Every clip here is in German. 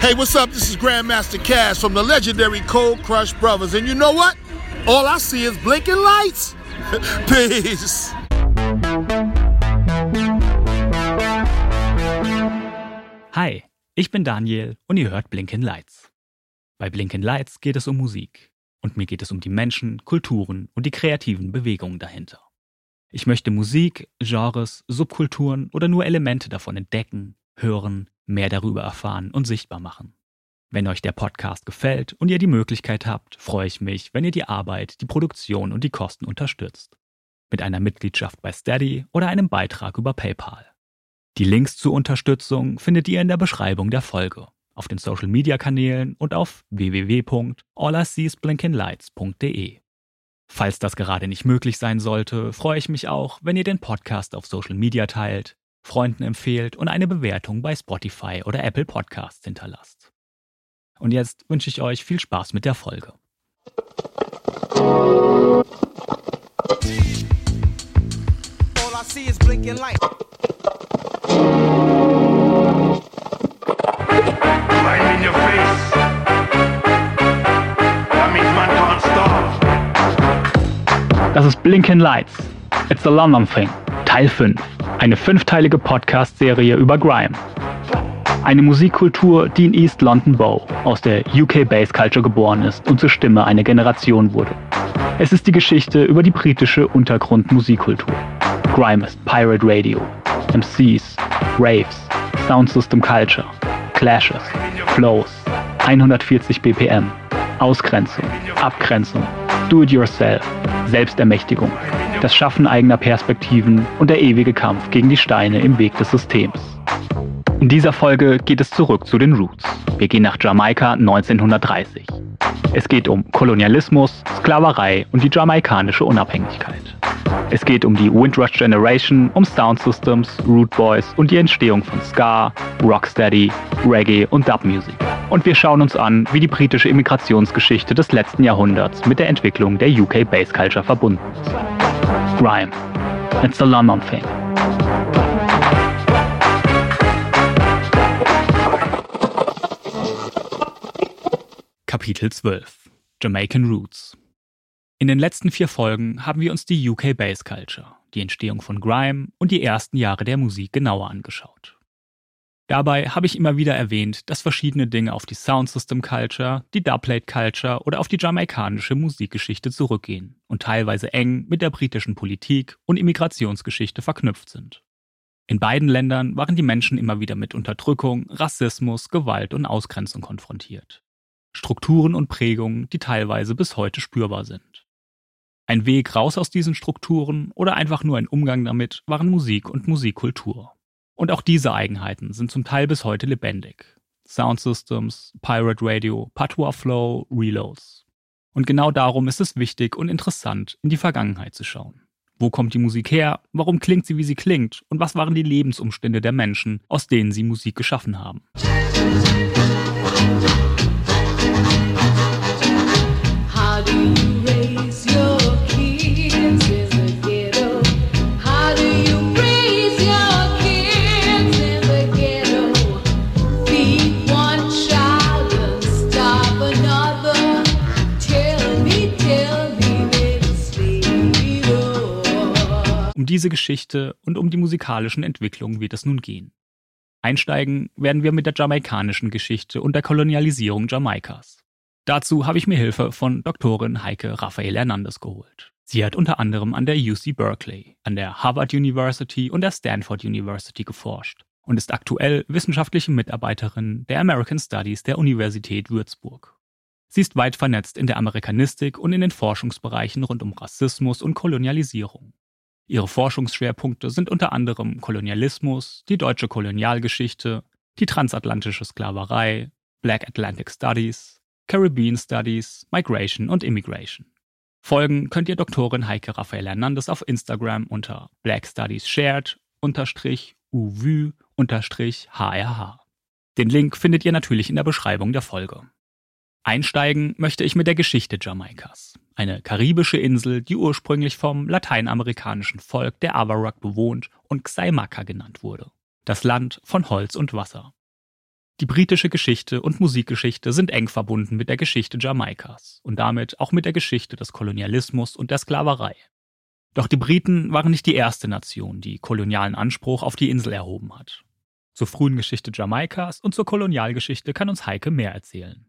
Hey, what's up? This is Grandmaster Cash from the legendary Cold Crush Brothers. And you know what? All I see is blinking lights. Peace. Hi, ich bin Daniel und ihr hört Blinken Lights. Bei Blinken Lights geht es um Musik. Und mir geht es um die Menschen, Kulturen und die kreativen Bewegungen dahinter. Ich möchte Musik, Genres, Subkulturen oder nur Elemente davon entdecken, hören, mehr darüber erfahren und sichtbar machen. Wenn euch der Podcast gefällt und ihr die Möglichkeit habt, freue ich mich, wenn ihr die Arbeit, die Produktion und die Kosten unterstützt. Mit einer Mitgliedschaft bei Steady oder einem Beitrag über PayPal. Die Links zur Unterstützung findet ihr in der Beschreibung der Folge, auf den Social Media Kanälen und auf www.alliseesblinkenlights.de. Falls das gerade nicht möglich sein sollte, freue ich mich auch, wenn ihr den Podcast auf Social Media teilt, Freunden empfehlt und eine Bewertung bei Spotify oder Apple Podcasts hinterlasst. Und jetzt wünsche ich euch viel Spaß mit der Folge. Das ist Blinken Lights. It's the London Thing. Teil 5. Eine fünfteilige Podcast-Serie über Grime. Eine Musikkultur, die in East London Bow aus der UK Bass Culture geboren ist und zur Stimme einer Generation wurde. Es ist die Geschichte über die britische Untergrundmusikkultur. Grime ist Pirate Radio, MCs, Raves, Sound System Culture, Clashes, Flows, 140 BPM, Ausgrenzung, Abgrenzung, Do-it-yourself, Selbstermächtigung, das Schaffen eigener Perspektiven und der ewige Kampf gegen die Steine im Weg des Systems. In dieser Folge geht es zurück zu den Roots. Wir gehen nach Jamaika 1930. Es geht um Kolonialismus, Sklaverei und die jamaikanische Unabhängigkeit. Es geht um die Windrush Generation, um Sound Systems, Root Boys und die Entstehung von Ska, Rocksteady, Reggae und Dub Music. Und wir schauen uns an, wie die britische Immigrationsgeschichte des letzten Jahrhunderts mit der Entwicklung der UK Bass Culture verbunden ist. Grime. It's the London thing. Kapitel 12 Jamaican Roots In den letzten vier Folgen haben wir uns die UK Bass Culture, die Entstehung von Grime und die ersten Jahre der Musik genauer angeschaut. Dabei habe ich immer wieder erwähnt, dass verschiedene Dinge auf die Sound System Culture, die Dubplate Culture oder auf die jamaikanische Musikgeschichte zurückgehen und teilweise eng mit der britischen Politik und Immigrationsgeschichte verknüpft sind. In beiden Ländern waren die Menschen immer wieder mit Unterdrückung, Rassismus, Gewalt und Ausgrenzung konfrontiert. Strukturen und Prägungen, die teilweise bis heute spürbar sind. Ein Weg raus aus diesen Strukturen oder einfach nur ein Umgang damit waren Musik und Musikkultur. Und auch diese Eigenheiten sind zum Teil bis heute lebendig. Sound Systems, Pirate Radio, Patois Flow, Reloads. Und genau darum ist es wichtig und interessant, in die Vergangenheit zu schauen. Wo kommt die Musik her? Warum klingt sie, wie sie klingt? Und was waren die Lebensumstände der Menschen, aus denen sie Musik geschaffen haben? Diese Geschichte und um die musikalischen Entwicklungen wird es nun gehen. Einsteigen werden wir mit der jamaikanischen Geschichte und der Kolonialisierung Jamaikas. Dazu habe ich mir Hilfe von Doktorin Heike Raphael Hernandez geholt. Sie hat unter anderem an der UC Berkeley, an der Harvard University und der Stanford University geforscht und ist aktuell wissenschaftliche Mitarbeiterin der American Studies der Universität Würzburg. Sie ist weit vernetzt in der Amerikanistik und in den Forschungsbereichen rund um Rassismus und Kolonialisierung. Ihre Forschungsschwerpunkte sind unter anderem Kolonialismus, die deutsche Kolonialgeschichte, die transatlantische Sklaverei, Black Atlantic Studies, Caribbean Studies, Migration und Immigration. Folgen könnt ihr Doktorin Heike Raphael Hernandez auf Instagram unter Black Studies Shared unterstrich UVU unterstrich HRH. Den Link findet ihr natürlich in der Beschreibung der Folge. Einsteigen möchte ich mit der Geschichte Jamaikas. Eine karibische Insel, die ursprünglich vom lateinamerikanischen Volk der Arawak bewohnt und Xaimaka genannt wurde. Das Land von Holz und Wasser. Die britische Geschichte und Musikgeschichte sind eng verbunden mit der Geschichte Jamaikas und damit auch mit der Geschichte des Kolonialismus und der Sklaverei. Doch die Briten waren nicht die erste Nation, die kolonialen Anspruch auf die Insel erhoben hat. Zur frühen Geschichte Jamaikas und zur Kolonialgeschichte kann uns Heike mehr erzählen.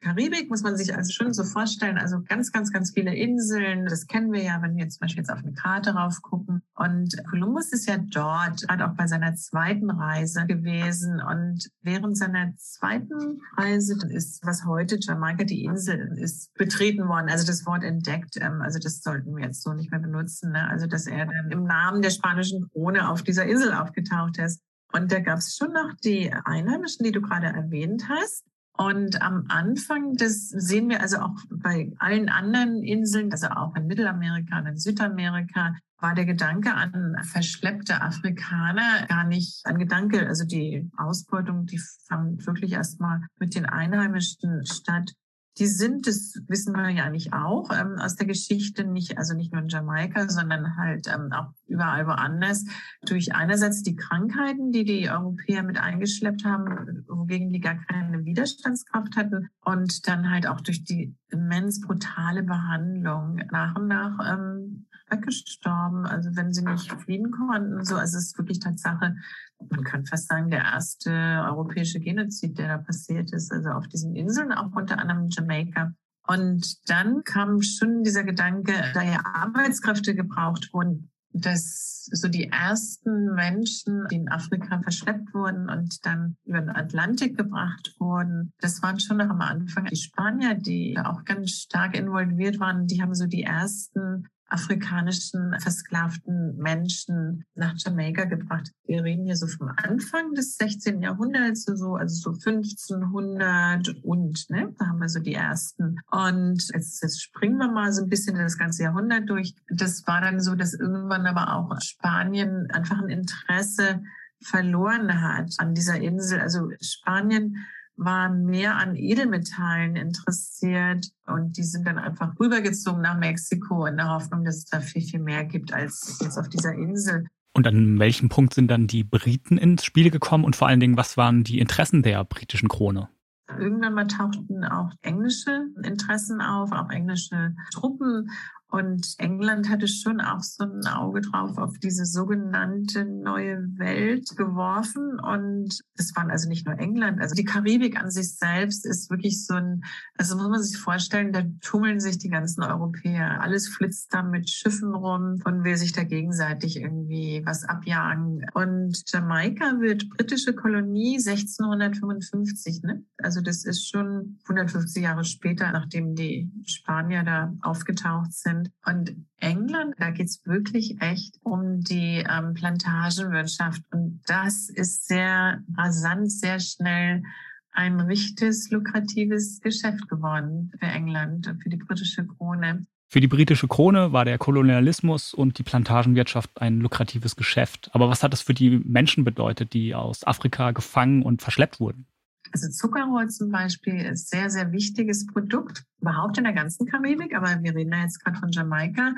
Karibik muss man sich also schon so vorstellen, also ganz, ganz, ganz viele Inseln. Das kennen wir ja, wenn wir zum Beispiel jetzt auf eine Karte rauf gucken. Und Kolumbus ist ja dort, hat auch bei seiner zweiten Reise gewesen. Und während seiner zweiten Reise ist, was heute Jamaika die Insel ist, betreten worden. Also das Wort entdeckt. ähm, Also das sollten wir jetzt so nicht mehr benutzen. Ne? Also dass er dann im Namen der spanischen Krone auf dieser Insel aufgetaucht ist. Und da gab es schon noch die Einheimischen, die du gerade erwähnt hast. Und am Anfang, das sehen wir also auch bei allen anderen Inseln, also auch in Mittelamerika und in Südamerika, war der Gedanke an verschleppte Afrikaner gar nicht ein Gedanke. Also die Ausbeutung, die fand wirklich erstmal mit den Einheimischen statt. Die sind, das wissen wir ja eigentlich auch ähm, aus der Geschichte, nicht, also nicht nur in Jamaika, sondern halt ähm, auch überall woanders, durch einerseits die Krankheiten, die die Europäer mit eingeschleppt haben, wogegen die gar keine Widerstandskraft hatten, und dann halt auch durch die immens brutale Behandlung nach und nach ähm, weggestorben. Also wenn sie nicht fliehen konnten, so, also es ist wirklich Tatsache, man kann fast sagen, der erste europäische Genozid, der da passiert ist, also auf diesen Inseln, auch unter anderem Jamaika. Und dann kam schon dieser Gedanke, da ja Arbeitskräfte gebraucht wurden, dass so die ersten Menschen, die in Afrika verschleppt wurden und dann über den Atlantik gebracht wurden, das waren schon noch am Anfang die Spanier, die auch ganz stark involviert waren. Die haben so die ersten afrikanischen versklavten Menschen nach Jamaika gebracht. Wir reden hier so vom Anfang des 16. Jahrhunderts, so, also so 1500 und, ne, da haben wir so die ersten. Und jetzt, jetzt springen wir mal so ein bisschen das ganze Jahrhundert durch. Das war dann so, dass irgendwann aber auch Spanien einfach ein Interesse verloren hat an dieser Insel. Also Spanien war mehr an Edelmetallen interessiert und die sind dann einfach rübergezogen nach Mexiko in der Hoffnung, dass es da viel, viel mehr gibt als jetzt auf dieser Insel. Und an welchem Punkt sind dann die Briten ins Spiel gekommen und vor allen Dingen, was waren die Interessen der britischen Krone? Irgendwann mal tauchten auch englische Interessen auf, auch englische Truppen. Und England hatte schon auch so ein Auge drauf auf diese sogenannte neue Welt geworfen. Und es waren also nicht nur England, also die Karibik an sich selbst ist wirklich so ein, also muss man sich vorstellen, da tummeln sich die ganzen Europäer. Alles flitzt da mit Schiffen rum und will sich da gegenseitig irgendwie was abjagen. Und Jamaika wird britische Kolonie 1655, ne? Also das ist schon 150 Jahre später, nachdem die Spanier da aufgetaucht sind. Und England, da geht's wirklich echt um die ähm, Plantagenwirtschaft. Und das ist sehr rasant, sehr schnell ein richtiges lukratives Geschäft geworden für England, für die britische Krone. Für die britische Krone war der Kolonialismus und die Plantagenwirtschaft ein lukratives Geschäft. Aber was hat das für die Menschen bedeutet, die aus Afrika gefangen und verschleppt wurden? Also Zuckerrohr zum Beispiel ist sehr, sehr wichtiges Produkt, überhaupt in der ganzen Karibik, aber wir reden da jetzt gerade von Jamaika.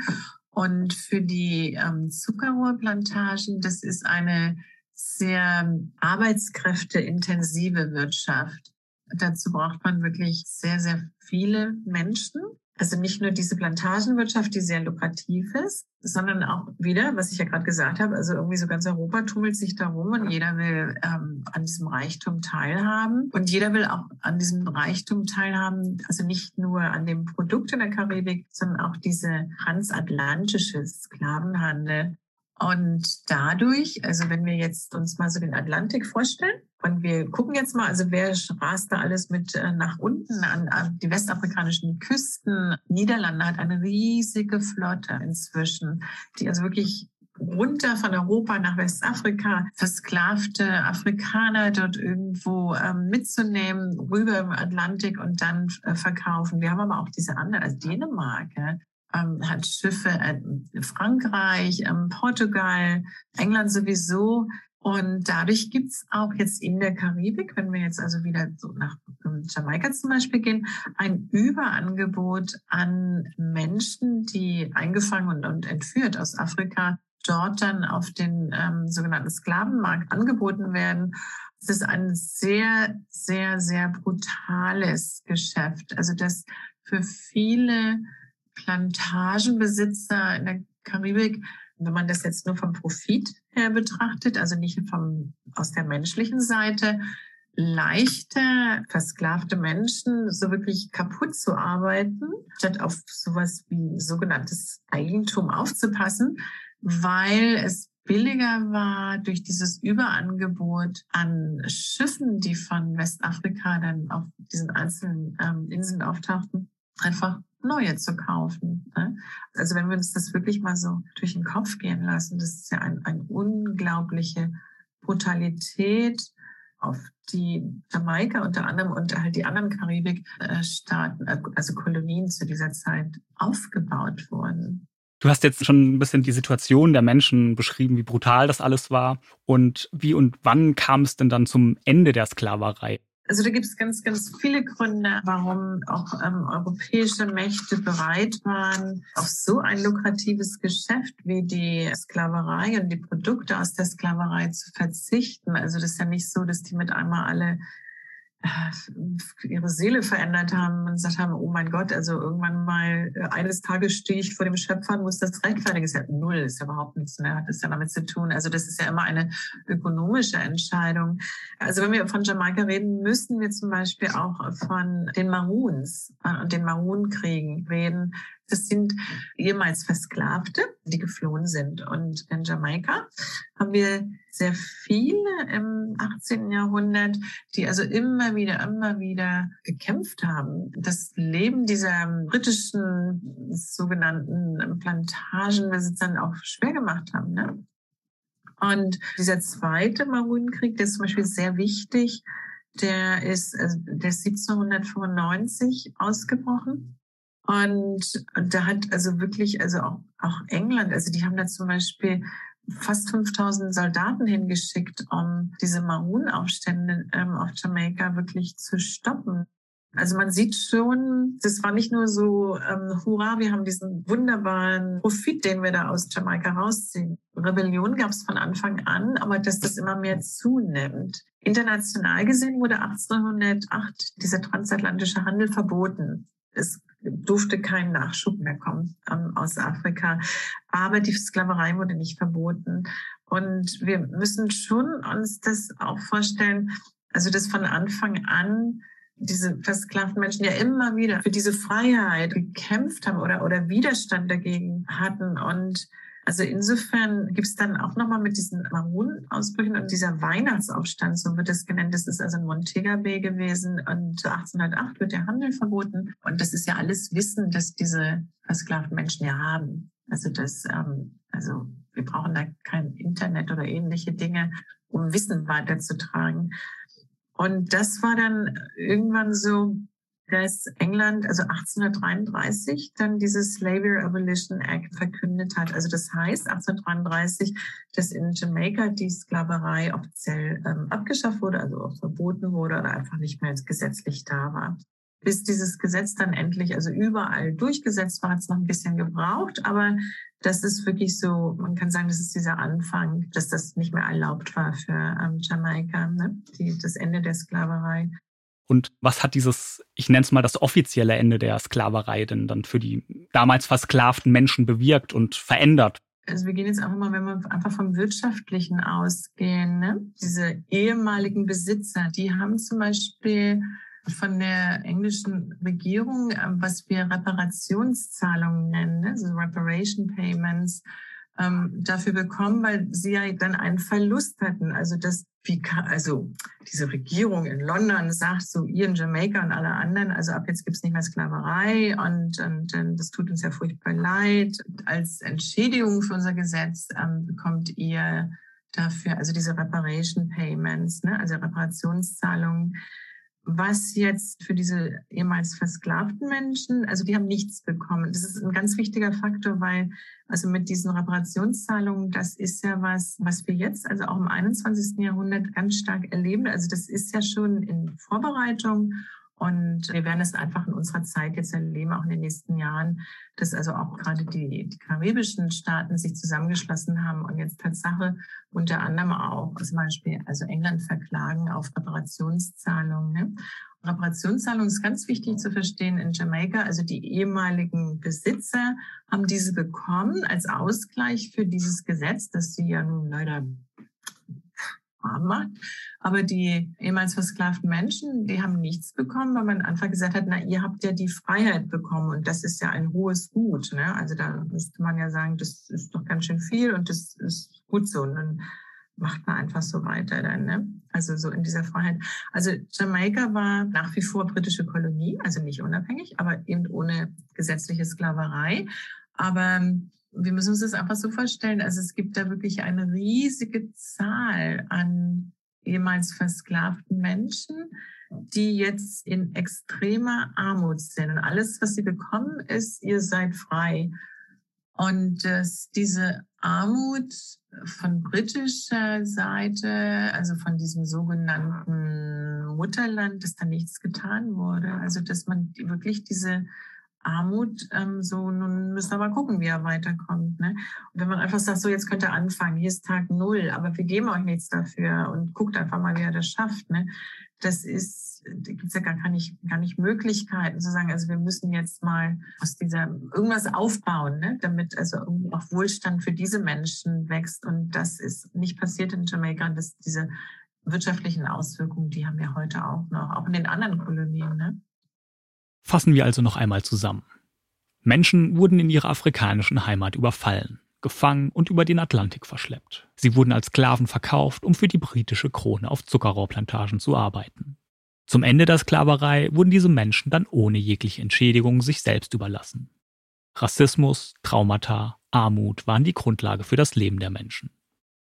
Und für die ähm, Zuckerrohrplantagen, das ist eine sehr arbeitskräfteintensive Wirtschaft. Dazu braucht man wirklich sehr, sehr viele Menschen. Also nicht nur diese Plantagenwirtschaft, die sehr lukrativ ist, sondern auch wieder, was ich ja gerade gesagt habe, also irgendwie so ganz Europa tummelt sich darum und jeder will ähm, an diesem Reichtum teilhaben. Und jeder will auch an diesem Reichtum teilhaben, also nicht nur an dem Produkt in der Karibik, sondern auch diese transatlantische Sklavenhandel. Und dadurch, also wenn wir jetzt uns mal so den Atlantik vorstellen und wir gucken jetzt mal, also wer rast da alles mit äh, nach unten an, an die westafrikanischen Küsten? Niederlande hat eine riesige Flotte inzwischen, die also wirklich runter von Europa nach Westafrika versklavte Afrikaner dort irgendwo ähm, mitzunehmen, rüber im Atlantik und dann äh, verkaufen. Wir haben aber auch diese anderen, also Dänemark, ja, ähm, hat Schiffe in Frankreich, ähm, Portugal, England sowieso. Und dadurch gibt's auch jetzt in der Karibik, wenn wir jetzt also wieder so nach ähm, Jamaika zum Beispiel gehen, ein Überangebot an Menschen, die eingefangen und, und entführt aus Afrika dort dann auf den ähm, sogenannten Sklavenmarkt angeboten werden. Es ist ein sehr, sehr, sehr brutales Geschäft. Also das für viele Plantagenbesitzer in der Karibik, wenn man das jetzt nur vom Profit her betrachtet, also nicht vom, aus der menschlichen Seite, leichter versklavte Menschen so wirklich kaputt zu arbeiten, statt auf sowas wie sogenanntes Eigentum aufzupassen, weil es billiger war durch dieses Überangebot an Schiffen, die von Westafrika dann auf diesen einzelnen ähm, Inseln auftauchten, einfach neue zu kaufen. Ne? Also wenn wir uns das wirklich mal so durch den Kopf gehen lassen, das ist ja ein, eine unglaubliche Brutalität, auf die Jamaika unter anderem und halt die anderen Karibikstaaten, äh, also Kolonien zu dieser Zeit aufgebaut wurden. Du hast jetzt schon ein bisschen die Situation der Menschen beschrieben, wie brutal das alles war. Und wie und wann kam es denn dann zum Ende der Sklaverei? Also da gibt es ganz, ganz viele Gründe, warum auch ähm, europäische Mächte bereit waren, auf so ein lukratives Geschäft wie die Sklaverei und die Produkte aus der Sklaverei zu verzichten. Also das ist ja nicht so, dass die mit einmal alle ihre Seele verändert haben und gesagt haben, oh mein Gott, also irgendwann mal äh, eines Tages stehe ich vor dem Schöpfer und muss das rechtfertigen. Ist ja null, ist ja überhaupt nichts mehr, hat das ja damit zu tun. Also das ist ja immer eine ökonomische Entscheidung. Also wenn wir von Jamaika reden, müssen wir zum Beispiel auch von den Maroons äh, und den Maroon-Kriegen reden. Das sind ehemals Versklavte, die geflohen sind. Und in Jamaika haben wir sehr viele im 18. Jahrhundert, die also immer wieder, immer wieder gekämpft haben. Das Leben dieser britischen sogenannten Plantagenbesitzern auch schwer gemacht haben. Ne? Und dieser zweite Maronenkrieg, der ist zum Beispiel sehr wichtig. Der ist, also der ist 1795 ausgebrochen. Und, und da hat also wirklich, also auch, auch England, also die haben da zum Beispiel fast 5000 Soldaten hingeschickt, um diese Maroon-Aufstände ähm, auf Jamaika wirklich zu stoppen. Also man sieht schon, das war nicht nur so, ähm, hurra, wir haben diesen wunderbaren Profit, den wir da aus Jamaika rausziehen. Rebellion gab es von Anfang an, aber dass das immer mehr zunimmt. International gesehen wurde 1808 dieser transatlantische Handel verboten. Es durfte kein Nachschub mehr kommen ähm, aus Afrika. Aber die Sklaverei wurde nicht verboten. Und wir müssen schon uns das auch vorstellen, also dass von Anfang an diese versklavten Menschen ja immer wieder für diese Freiheit gekämpft haben oder, oder Widerstand dagegen hatten. Und also insofern gibt es dann auch nochmal mit diesen Maroon-Ausbrüchen und dieser Weihnachtsaufstand, so wird es genannt. Das ist also in Montega Bay gewesen und 1808 wird der Handel verboten. Und das ist ja alles Wissen, dass diese versklavten Menschen ja haben. Also das, ähm, also wir brauchen da kein Internet oder ähnliche Dinge, um Wissen weiterzutragen. Und das war dann irgendwann so, dass England, also 1833, dann dieses Slavery Abolition Act verkündet hat. Also das heißt 1833, dass in Jamaika die Sklaverei offiziell ähm, abgeschafft wurde, also auch verboten wurde oder einfach nicht mehr gesetzlich da war. Bis dieses Gesetz dann endlich, also überall durchgesetzt war, hat es noch ein bisschen gebraucht, aber das ist wirklich so, man kann sagen, das ist dieser Anfang, dass das nicht mehr erlaubt war für ähm, Jamaika, ne? Die, das Ende der Sklaverei. Und was hat dieses, ich nenne es mal das offizielle Ende der Sklaverei denn dann für die damals versklavten Menschen bewirkt und verändert? Also wir gehen jetzt einfach mal, wenn wir einfach vom Wirtschaftlichen ausgehen, ne? diese ehemaligen Besitzer, die haben zum Beispiel von der englischen Regierung, ähm, was wir Reparationszahlungen nennen, ne? also Reparation Payments, ähm, dafür bekommen, weil sie ja dann einen Verlust hatten. Also das, wie also diese Regierung in London sagt so, ihr in Jamaika und alle anderen, also ab jetzt gibt's nicht mehr Sklaverei und, und, und das tut uns ja furchtbar leid. Als Entschädigung für unser Gesetz ähm, bekommt ihr dafür, also diese Reparation Payments, ne, also Reparationszahlungen, was jetzt für diese ehemals versklavten Menschen, also die haben nichts bekommen. Das ist ein ganz wichtiger Faktor, weil also mit diesen Reparationszahlungen, das ist ja was, was wir jetzt, also auch im 21. Jahrhundert ganz stark erleben. Also das ist ja schon in Vorbereitung Und wir werden es einfach in unserer Zeit jetzt erleben, auch in den nächsten Jahren, dass also auch gerade die, die karibischen Staaten sich zusammengeschlossen haben und jetzt Tatsache unter anderem auch zum Beispiel also England verklagen auf Reparationszahlungen. Ne? Reparationszahlung ist ganz wichtig zu verstehen in Jamaika. Also die ehemaligen Besitzer haben diese bekommen als Ausgleich für dieses Gesetz, das sie ja nun leider arm macht. Aber die ehemals versklavten Menschen, die haben nichts bekommen, weil man einfach gesagt hat, na, ihr habt ja die Freiheit bekommen und das ist ja ein hohes Gut. Ne? Also da müsste man ja sagen, das ist doch ganz schön viel und das ist gut so. Und dann macht man einfach so weiter dann, ne? Also so in dieser Freiheit. Also Jamaika war nach wie vor britische Kolonie, also nicht unabhängig, aber eben ohne gesetzliche Sklaverei. Aber wir müssen uns das einfach so vorstellen. Also es gibt da wirklich eine riesige Zahl an ehemals versklavten Menschen, die jetzt in extremer Armut sind. Und alles, was sie bekommen, ist, ihr seid frei. Und dass diese Armut von britischer Seite, also von diesem sogenannten Mutterland, dass da nichts getan wurde. Also dass man wirklich diese Armut, ähm, so nun müssen wir mal gucken, wie er weiterkommt. Ne? Und wenn man einfach sagt, so jetzt könnt ihr anfangen, hier ist Tag null, aber wir geben euch nichts dafür und guckt einfach mal, wie er das schafft. Ne? Das ist, da gibt es ja gar, nicht, gar nicht Möglichkeiten zu sagen, also wir müssen jetzt mal aus dieser irgendwas aufbauen, ne? damit also irgendwie auch Wohlstand für diese Menschen wächst. Und das ist nicht passiert in Jamaika, dass diese wirtschaftlichen Auswirkungen, die haben wir heute auch noch, auch in den anderen Kolonien. Ne? Fassen wir also noch einmal zusammen. Menschen wurden in ihrer afrikanischen Heimat überfallen, gefangen und über den Atlantik verschleppt. Sie wurden als Sklaven verkauft, um für die britische Krone auf Zuckerrohrplantagen zu arbeiten. Zum Ende der Sklaverei wurden diese Menschen dann ohne jegliche Entschädigung sich selbst überlassen. Rassismus, Traumata, Armut waren die Grundlage für das Leben der Menschen.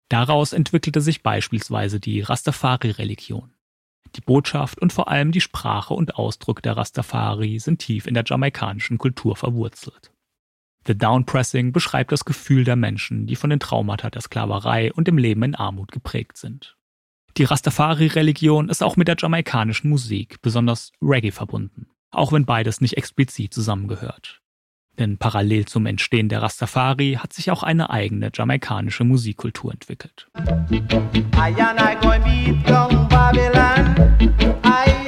Daraus entwickelte sich beispielsweise die Rastafari-Religion. Die Botschaft und vor allem die Sprache und Ausdruck der Rastafari sind tief in der jamaikanischen Kultur verwurzelt. The Downpressing beschreibt das Gefühl der Menschen, die von den Traumata der Sklaverei und dem Leben in Armut geprägt sind. Die Rastafari-Religion ist auch mit der jamaikanischen Musik, besonders Reggae, verbunden, auch wenn beides nicht explizit zusammengehört. Denn parallel zum Entstehen der Rastafari hat sich auch eine eigene jamaikanische Musikkultur entwickelt. I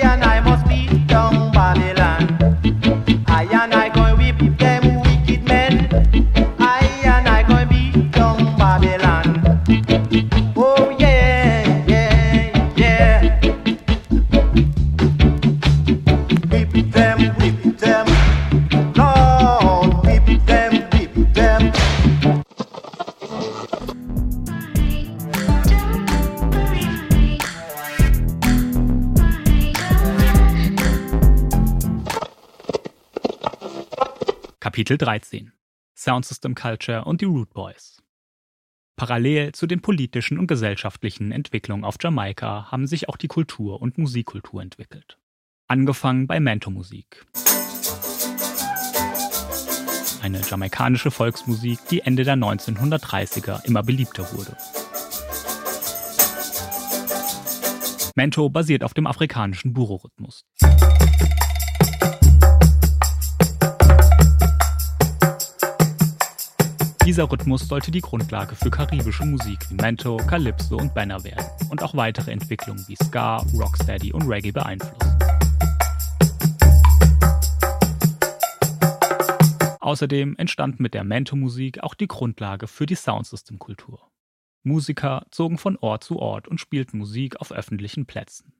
Kapitel 13 Sound System Culture und die Root Boys. Parallel zu den politischen und gesellschaftlichen Entwicklungen auf Jamaika haben sich auch die Kultur und Musikkultur entwickelt. Angefangen bei Mento-Musik. Eine jamaikanische Volksmusik, die Ende der 1930er immer beliebter wurde. Mento basiert auf dem afrikanischen Buro-Rhythmus. Dieser Rhythmus sollte die Grundlage für karibische Musik wie Mento, Calypso und Banner werden und auch weitere Entwicklungen wie Ska, Rocksteady und Reggae beeinflussen. Außerdem entstand mit der Mento-Musik auch die Grundlage für die Soundsystem-Kultur. Musiker zogen von Ort zu Ort und spielten Musik auf öffentlichen Plätzen.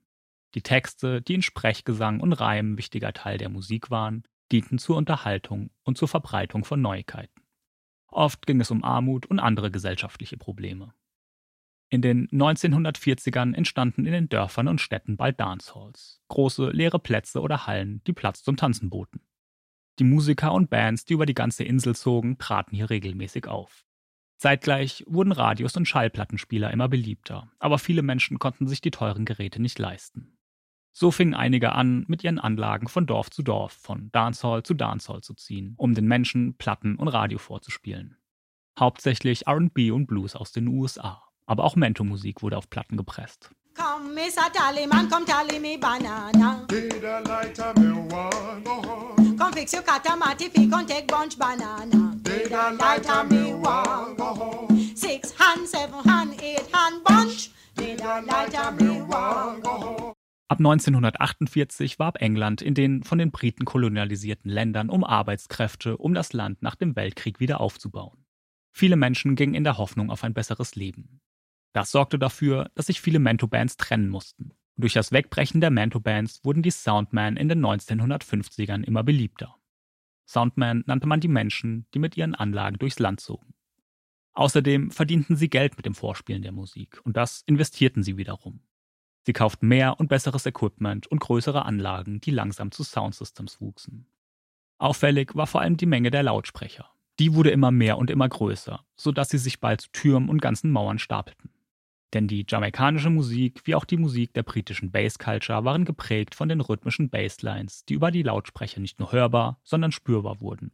Die Texte, die in Sprechgesang und Reim wichtiger Teil der Musik waren, dienten zur Unterhaltung und zur Verbreitung von Neuigkeiten. Oft ging es um Armut und andere gesellschaftliche Probleme. In den 1940ern entstanden in den Dörfern und Städten bald Dancehalls, große leere Plätze oder Hallen, die Platz zum Tanzen boten. Die Musiker und Bands, die über die ganze Insel zogen, traten hier regelmäßig auf. Zeitgleich wurden Radios und Schallplattenspieler immer beliebter, aber viele Menschen konnten sich die teuren Geräte nicht leisten. So fingen einige an, mit ihren Anlagen von Dorf zu Dorf, von Dancehall zu Dancehall zu ziehen, um den Menschen Platten und Radio vorzuspielen. Hauptsächlich RB und Blues aus den USA, aber auch Mento-Musik wurde auf Platten gepresst. Come, Miss a tally man, come tally me banana. Did I light a me one go home? Come fix your catamatic, if you can take bunch banana. Did I light a me one go home? Six hand, seven hand, eight hand bunch. Did I light a me one go home? Ab 1948 warb England in den von den Briten kolonialisierten Ländern um Arbeitskräfte, um das Land nach dem Weltkrieg wieder aufzubauen. Viele Menschen gingen in der Hoffnung auf ein besseres Leben. Das sorgte dafür, dass sich viele Mento-Bands trennen mussten. Und durch das Wegbrechen der Mento-Bands wurden die Soundmen in den 1950ern immer beliebter. Soundman nannte man die Menschen, die mit ihren Anlagen durchs Land zogen. Außerdem verdienten sie Geld mit dem Vorspielen der Musik und das investierten sie wiederum. Sie kauften mehr und besseres Equipment und größere Anlagen, die langsam zu Soundsystems wuchsen. Auffällig war vor allem die Menge der Lautsprecher. Die wurde immer mehr und immer größer, sodass sie sich bald zu Türmen und ganzen Mauern stapelten. Denn die jamaikanische Musik wie auch die Musik der britischen Bass Culture waren geprägt von den rhythmischen Basslines, die über die Lautsprecher nicht nur hörbar, sondern spürbar wurden.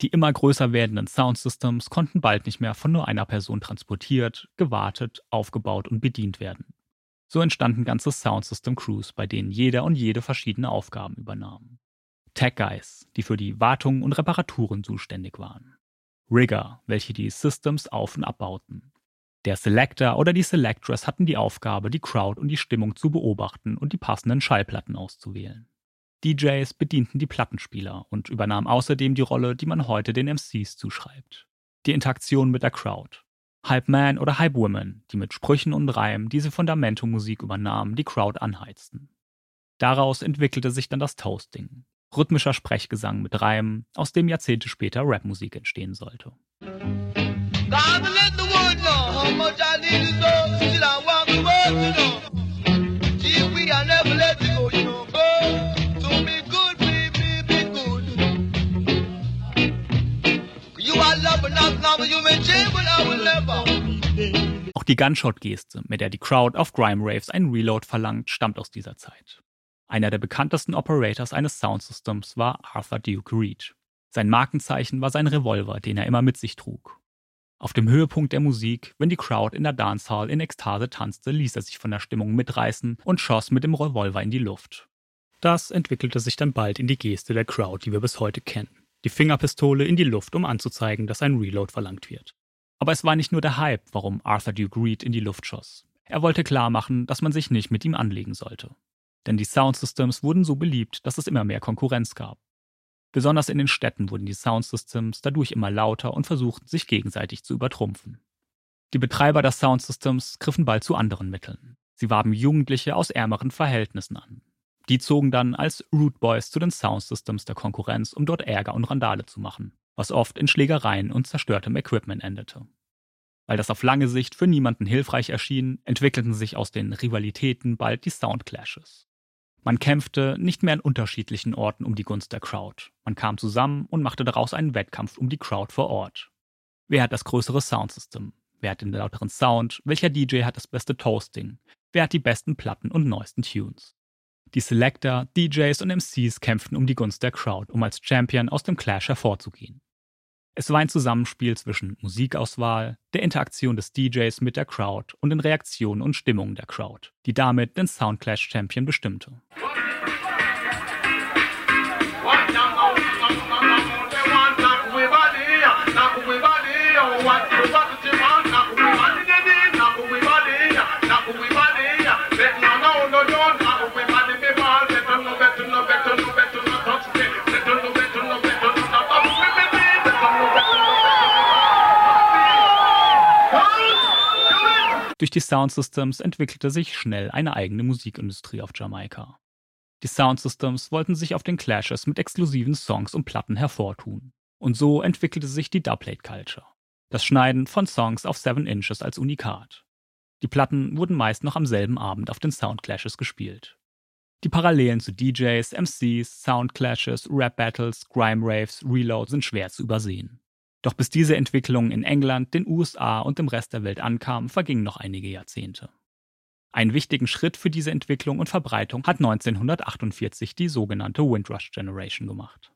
Die immer größer werdenden Soundsystems konnten bald nicht mehr von nur einer Person transportiert, gewartet, aufgebaut und bedient werden. So entstanden ganze Soundsystem Crews, bei denen jeder und jede verschiedene Aufgaben übernahm. Tech Guys, die für die Wartung und Reparaturen zuständig waren. Rigger, welche die Systems auf- und abbauten. Der Selector oder die Selectress hatten die Aufgabe, die Crowd und die Stimmung zu beobachten und die passenden Schallplatten auszuwählen. DJs bedienten die Plattenspieler und übernahmen außerdem die Rolle, die man heute den MCs zuschreibt. Die Interaktion mit der Crowd. Hype Man oder Hype Women, die mit Sprüchen und Reimen diese Fundamento-Musik übernahmen, die Crowd anheizten. Daraus entwickelte sich dann das Toasting. Rhythmischer Sprechgesang mit Reimen, aus dem Jahrzehnte später Rapmusik entstehen sollte. God Auch die Gunshot-Geste, mit der die Crowd auf Grime Raves einen Reload verlangt, stammt aus dieser Zeit. Einer der bekanntesten Operators eines Soundsystems war Arthur Duke Reed. Sein Markenzeichen war sein Revolver, den er immer mit sich trug. Auf dem Höhepunkt der Musik, wenn die Crowd in der Dancehall in Ekstase tanzte, ließ er sich von der Stimmung mitreißen und schoss mit dem Revolver in die Luft. Das entwickelte sich dann bald in die Geste der Crowd, die wir bis heute kennen. Die Fingerpistole in die Luft, um anzuzeigen, dass ein Reload verlangt wird. Aber es war nicht nur der Hype, warum Arthur Duke Reed in die Luft schoss. Er wollte klar machen, dass man sich nicht mit ihm anlegen sollte. Denn die Soundsystems wurden so beliebt, dass es immer mehr Konkurrenz gab. Besonders in den Städten wurden die Soundsystems dadurch immer lauter und versuchten sich gegenseitig zu übertrumpfen. Die Betreiber der Soundsystems griffen bald zu anderen Mitteln. Sie warben Jugendliche aus ärmeren Verhältnissen an. Die zogen dann als Root Boys zu den Soundsystems der Konkurrenz, um dort Ärger und Randale zu machen, was oft in Schlägereien und zerstörtem Equipment endete. Weil das auf lange Sicht für niemanden hilfreich erschien, entwickelten sich aus den Rivalitäten bald die Soundclashes. Man kämpfte nicht mehr an unterschiedlichen Orten um die Gunst der Crowd. Man kam zusammen und machte daraus einen Wettkampf um die Crowd vor Ort. Wer hat das größere Soundsystem? Wer hat den lauteren Sound? Welcher DJ hat das beste Toasting? Wer hat die besten Platten und neuesten Tunes? Die Selector, DJs und MCs kämpften um die Gunst der Crowd, um als Champion aus dem Clash hervorzugehen. Es war ein Zusammenspiel zwischen Musikauswahl, der Interaktion des DJs mit der Crowd und den Reaktionen und Stimmungen der Crowd, die damit den Soundclash Champion bestimmte. Durch die Soundsystems entwickelte sich schnell eine eigene Musikindustrie auf Jamaika. Die Soundsystems wollten sich auf den Clashes mit exklusiven Songs und Platten hervortun. Und so entwickelte sich die Dubplate Culture. Das Schneiden von Songs auf 7 Inches als Unikat. Die Platten wurden meist noch am selben Abend auf den Soundclashes gespielt. Die Parallelen zu DJs, MCs, Soundclashes, Rap Battles, Grime Raves, Reload sind schwer zu übersehen. Doch bis diese Entwicklung in England, den USA und dem Rest der Welt ankam, vergingen noch einige Jahrzehnte. Einen wichtigen Schritt für diese Entwicklung und Verbreitung hat 1948 die sogenannte Windrush Generation gemacht.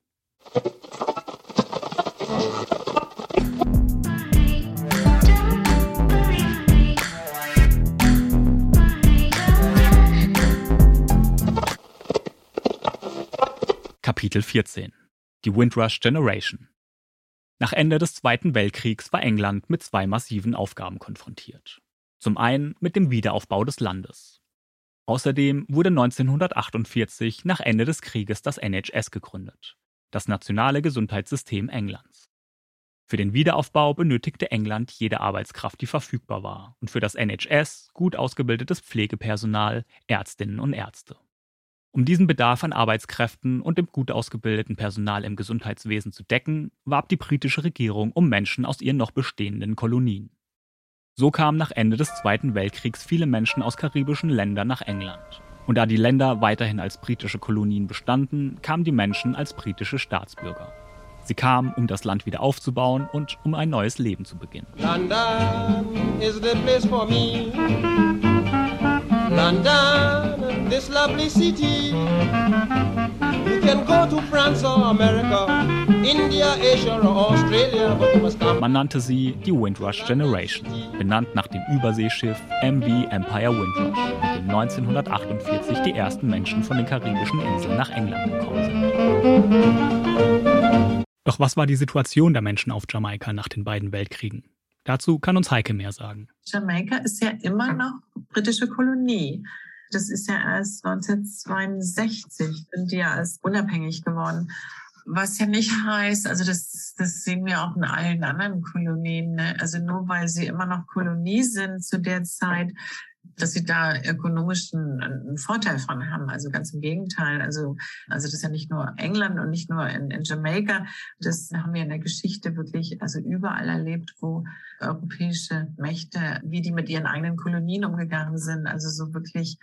Kapitel 14 Die Windrush Generation Nach Ende des Zweiten Weltkriegs war England mit zwei massiven Aufgaben konfrontiert. Zum einen mit dem Wiederaufbau des Landes. Außerdem wurde 1948 nach Ende des Krieges das NHS gegründet, das nationale Gesundheitssystem Englands. Für den Wiederaufbau benötigte England jede Arbeitskraft, die verfügbar war, und für das NHS gut ausgebildetes Pflegepersonal, Ärztinnen und Ärzte. Um diesen Bedarf an Arbeitskräften und dem gut ausgebildeten Personal im Gesundheitswesen zu decken, warb die britische Regierung um Menschen aus ihren noch bestehenden Kolonien. So kamen nach Ende des Zweiten Weltkriegs viele Menschen aus karibischen Ländern nach England. Und da die Länder weiterhin als britische Kolonien bestanden, kamen die Menschen als britische Staatsbürger. Sie kamen, um das Land wieder aufzubauen und um ein neues Leben zu beginnen. London is the place for me. London, this lovely city. You can go to France or America, India, Asia or Australia, but you must come. Man nannte sie die Windrush Generation, benannt nach dem Überseeschiff MV Empire Windrush, mit dem 1948 die ersten Menschen von den karibischen Inseln nach England gekommen sind. Doch was war die Situation der Menschen auf Jamaika nach den beiden Weltkriegen? Dazu kann uns Heike mehr sagen. Jamaika ist ja immer noch britische Kolonie. Das ist ja erst 1962 sind die ja erst unabhängig geworden. Was ja nicht heißt, also das, das sehen wir auch in allen anderen Kolonien. Ne? Also nur weil sie immer noch Kolonie sind zu der Zeit, dass sie da ökonomischen einen Vorteil von haben. Also ganz im Gegenteil. Also, also das ist ja nicht nur England und nicht nur in, in Jamaika. Das haben wir in der Geschichte wirklich also überall erlebt, wo europäische Mächte, wie die mit ihren eigenen Kolonien umgegangen sind. Also so wirklich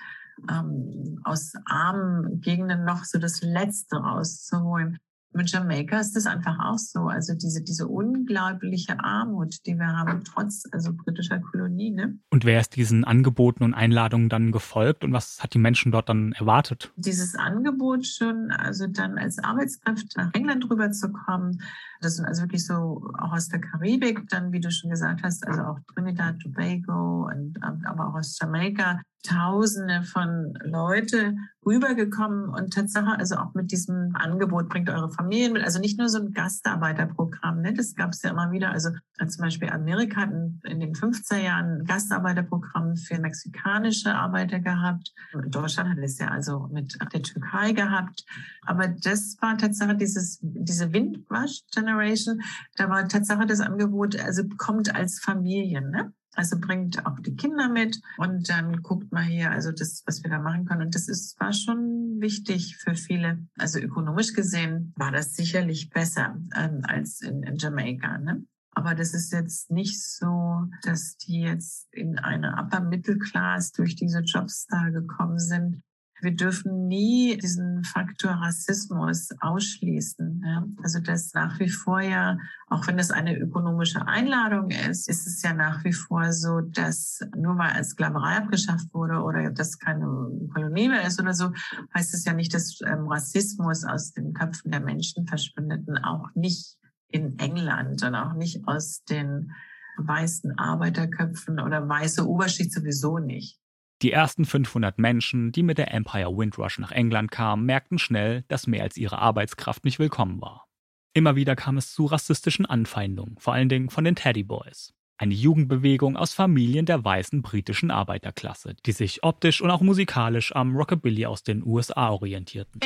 ähm, aus armen Gegenden noch so das Letzte rauszuholen. Mit Jamaika ist das einfach auch so. Also diese, diese unglaubliche Armut, die wir haben, trotz also britischer Kolonie. Ne? Und wer ist diesen Angeboten und Einladungen dann gefolgt und was hat die Menschen dort dann erwartet? Dieses Angebot schon, also dann als Arbeitskraft nach England rüberzukommen, das sind also wirklich so auch aus der Karibik, dann wie du schon gesagt hast, also auch Trinidad, Tobago und aber auch aus Jamaika, Tausende von Leute rübergekommen und Tatsache, also auch mit diesem Angebot bringt eure Familien mit, also nicht nur so ein Gastarbeiterprogramm, ne, das gab es ja immer wieder, also zum Beispiel Amerika hat in, den 50er Jahren ein Gastarbeiterprogramm für mexikanische Arbeiter gehabt. Deutschland hat es ja also mit der Türkei gehabt, aber das war Tatsache dieses, diese Windrush Generation, da war Tatsache das Angebot, also kommt als Familien, ne? Also bringt auch die Kinder mit und dann guckt mal hier, also das, was wir da machen können. Und das ist, war schon wichtig für viele. Also ökonomisch gesehen war das sicherlich besser ähm, als in, in Jamaika. Ne? Aber das ist jetzt nicht so, dass die jetzt in eine Upper Middle Class durch diese Jobs da gekommen sind. Wir dürfen nie diesen Faktor Rassismus ausschließen. Ja? Also das nach wie vor ja, auch wenn es eine ökonomische Einladung ist, ist es ja nach wie vor so, dass nur weil Sklaverei abgeschafft wurde oder dass keine Kolonie mehr ist oder so, heißt es ja nicht, dass ähm, Rassismus aus den Köpfen der Menschen verschwindet. Und auch nicht in England und auch nicht aus den weißen Arbeiterköpfen oder weiße Oberschicht sowieso nicht. Die ersten 500 Menschen, die mit der Empire Windrush nach England kamen, merkten schnell, dass mehr als ihre Arbeitskraft nicht willkommen war. Immer wieder kam es zu rassistischen Anfeindungen, vor allen Dingen von den Teddy Boys. Eine Jugendbewegung aus Familien der weißen britischen Arbeiterklasse, die sich optisch und auch musikalisch am Rockabilly aus den USA orientierten.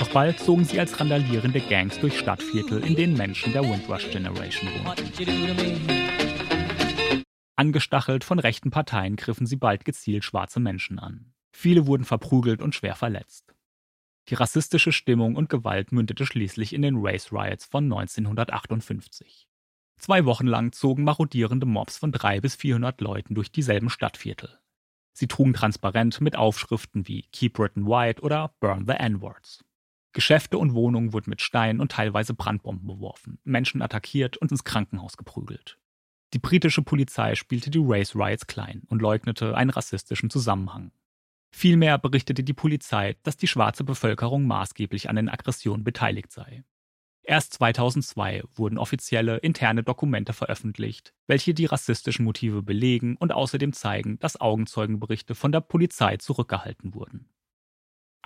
Doch bald zogen sie als randalierende Gangs durch Stadtviertel, in denen Menschen der Windrush Generation wohnten. Angestachelt von rechten Parteien griffen sie bald gezielt schwarze Menschen an. Viele wurden verprügelt und schwer verletzt. Die rassistische Stimmung und Gewalt mündete schließlich in den Race Riots von 1958. Zwei Wochen lang zogen marodierende Mobs von drei bis 400 Leuten durch dieselben Stadtviertel. Sie trugen Transparent mit Aufschriften wie Keep Britain White oder Burn the N-Words. Geschäfte und Wohnungen wurden mit Steinen und teilweise Brandbomben beworfen, Menschen attackiert und ins Krankenhaus geprügelt. Die britische Polizei spielte die Race Riots klein und leugnete einen rassistischen Zusammenhang. Vielmehr berichtete die Polizei, dass die schwarze Bevölkerung maßgeblich an den Aggressionen beteiligt sei. Erst 2002 wurden offizielle interne Dokumente veröffentlicht, welche die rassistischen Motive belegen und außerdem zeigen, dass Augenzeugenberichte von der Polizei zurückgehalten wurden.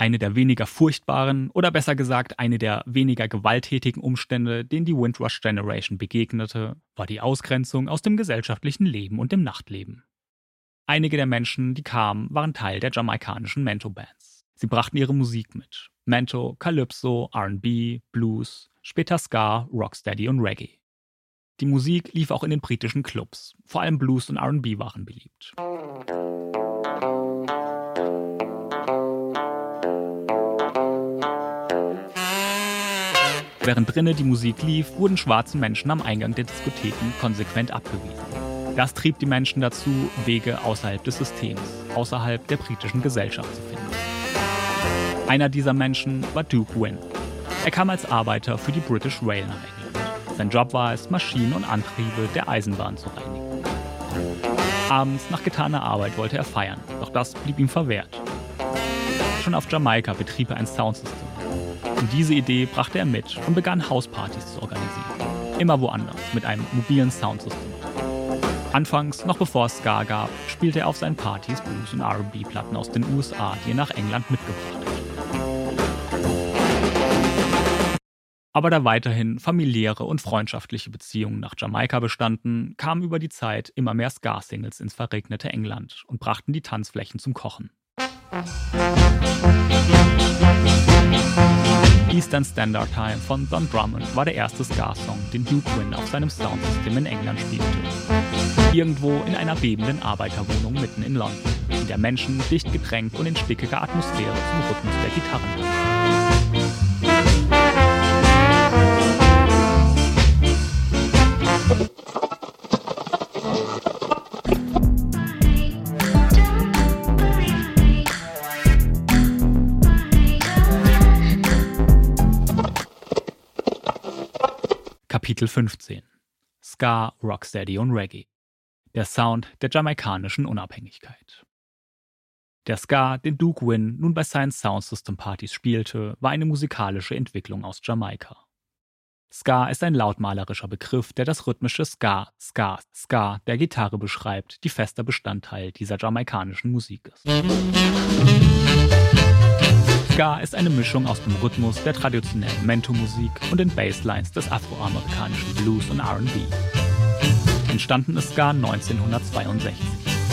Eine der weniger furchtbaren oder besser gesagt eine der weniger gewalttätigen Umstände, denen die Windrush Generation begegnete, war die Ausgrenzung aus dem gesellschaftlichen Leben und dem Nachtleben. Einige der Menschen, die kamen, waren Teil der jamaikanischen Mento-Bands. Sie brachten ihre Musik mit. Mento, Calypso, RB, Blues, später Ska, Rocksteady und Reggae. Die Musik lief auch in den britischen Clubs. Vor allem Blues und RB waren beliebt. Während drinnen die Musik lief, wurden schwarze Menschen am Eingang der Diskotheken konsequent abgewiesen. Das trieb die Menschen dazu, Wege außerhalb des Systems, außerhalb der britischen Gesellschaft zu finden. Einer dieser Menschen war Duke Wynn. Er kam als Arbeiter für die British Rail nach England. Sein Job war es, Maschinen und Antriebe der Eisenbahn zu reinigen. Abends nach getaner Arbeit wollte er feiern, doch das blieb ihm verwehrt. Schon auf Jamaika betrieb er ein Soundsystem. Und diese Idee brachte er mit und begann Hauspartys zu organisieren. Immer woanders, mit einem mobilen Soundsystem. Anfangs, noch bevor es Ska gab, spielte er auf seinen Partys Blues- und RB-Platten aus den USA, die er nach England mitgebracht hat. Aber da weiterhin familiäre und freundschaftliche Beziehungen nach Jamaika bestanden, kamen über die Zeit immer mehr Ska-Singles ins verregnete England und brachten die Tanzflächen zum Kochen. Eastern Standard Time von Don Drummond war der erste Ska-Song, den Duke Wynn auf seinem Soundsystem in England spielte. Irgendwo in einer bebenden Arbeiterwohnung mitten in London, in der Menschen dicht gedrängt und in stickiger Atmosphäre zum Rhythmus der Gitarren tanzen. Kapitel 15 Ska, Rocksteady und Reggae Der Sound der jamaikanischen Unabhängigkeit Der Ska, den Duke Wynn nun bei seinen Soundsystem Partys spielte, war eine musikalische Entwicklung aus Jamaika. Ska ist ein lautmalerischer Begriff, der das rhythmische Ska, Ska, Ska der Gitarre beschreibt, die fester Bestandteil dieser jamaikanischen Musik ist. Ska ist eine Mischung aus dem Rhythmus der traditionellen Mento-Musik und den Basslines des afroamerikanischen Blues und R&B. Entstanden ist Ska 1962,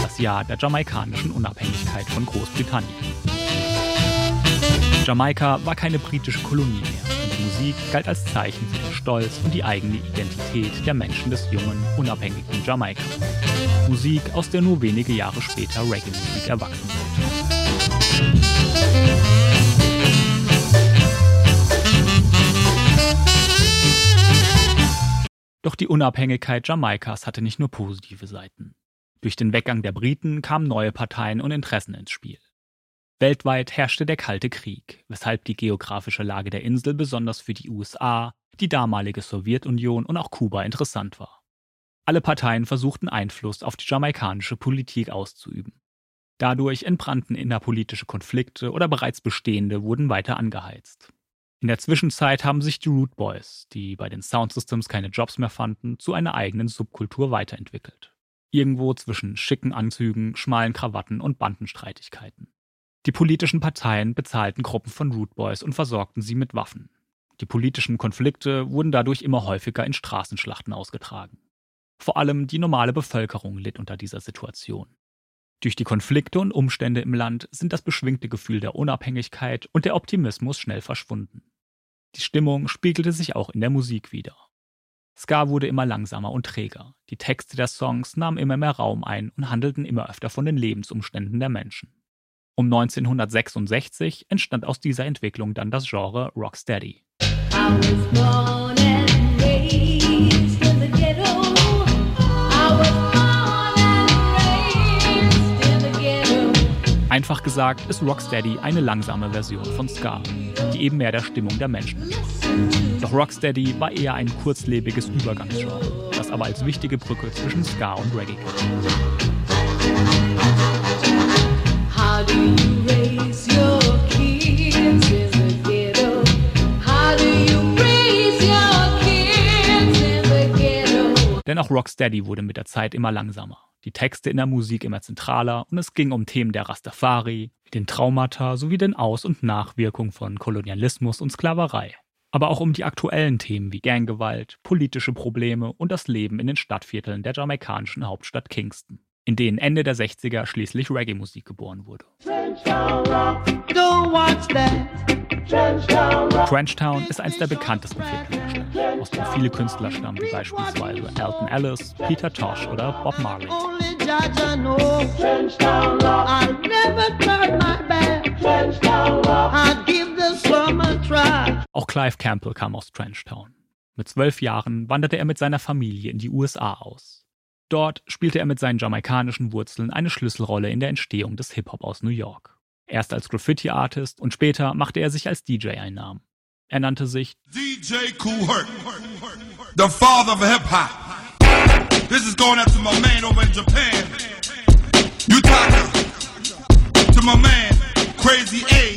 das Jahr der jamaikanischen Unabhängigkeit von Großbritannien. Jamaika war keine britische Kolonie mehr und die Musik galt als Zeichen für den Stolz und die eigene Identität der Menschen des jungen, unabhängigen Jamaika. Musik, aus der nur wenige Jahre später Reggae-Musik erwachsen Doch die Unabhängigkeit Jamaikas hatte nicht nur positive Seiten. Durch den Weggang der Briten kamen neue Parteien und Interessen ins Spiel. Weltweit herrschte der Kalte Krieg, weshalb die geografische Lage der Insel besonders für die USA, die damalige Sowjetunion und auch Kuba interessant war. Alle Parteien versuchten Einfluss auf die jamaikanische Politik auszuüben. Dadurch entbrannten innerpolitische Konflikte oder bereits bestehende wurden weiter angeheizt. In der Zwischenzeit haben sich die Root Boys, die bei den Soundsystems keine Jobs mehr fanden, zu einer eigenen Subkultur weiterentwickelt. Irgendwo zwischen schicken Anzügen, schmalen Krawatten und Bandenstreitigkeiten. Die politischen Parteien bezahlten Gruppen von Root Boys und versorgten sie mit Waffen. Die politischen Konflikte wurden dadurch immer häufiger in Straßenschlachten ausgetragen. Vor allem die normale Bevölkerung litt unter dieser Situation. Durch die Konflikte und Umstände im Land sind das beschwingte Gefühl der Unabhängigkeit und der Optimismus schnell verschwunden. Die Stimmung spiegelte sich auch in der Musik wider. Ska wurde immer langsamer und träger. Die Texte der Songs nahmen immer mehr Raum ein und handelten immer öfter von den Lebensumständen der Menschen. Um 1966 entstand aus dieser Entwicklung dann das Genre Rocksteady. I was born and raised Einfach gesagt ist Rocksteady eine langsame Version von Ska, die eben mehr der Stimmung der Menschen entspricht. Doch Rocksteady war eher ein kurzlebiges Übergangsgenre. das aber als wichtige Brücke zwischen Ska und Reggae gilt. Denn auch Rocksteady wurde mit der Zeit immer langsamer, die Texte in der Musik immer zentraler und es ging um Themen der Rastafari, den Traumata sowie den Aus- und Nachwirkungen von Kolonialismus und Sklaverei. Aber auch um die aktuellen Themen wie Ganggewalt, politische Probleme und das Leben in den Stadtvierteln der jamaikanischen Hauptstadt Kingston, in denen Ende der 60er schließlich Reggae-Musik geboren wurde. Trenchtown ist eins der bekanntesten Viertel der Stadt, aus dem viele Künstler stammen, wie beispielsweise Elton Ellis, Peter Tosh oder Bob Marley. Auch Clive Campbell kam aus Trenchtown. Mit zwölf Jahren wanderte er mit seiner Familie in die USA aus. Dort spielte er mit seinen jamaikanischen Wurzeln eine Schlüsselrolle in der Entstehung des Hip-Hop aus New York. Erst als Graffiti-Artist und später machte er sich als DJ einen Namen. Er nannte sich DJ Kool Herc, the father of hip hop. This is going out to my man over in Japan. Utaka. To my man, Crazy A.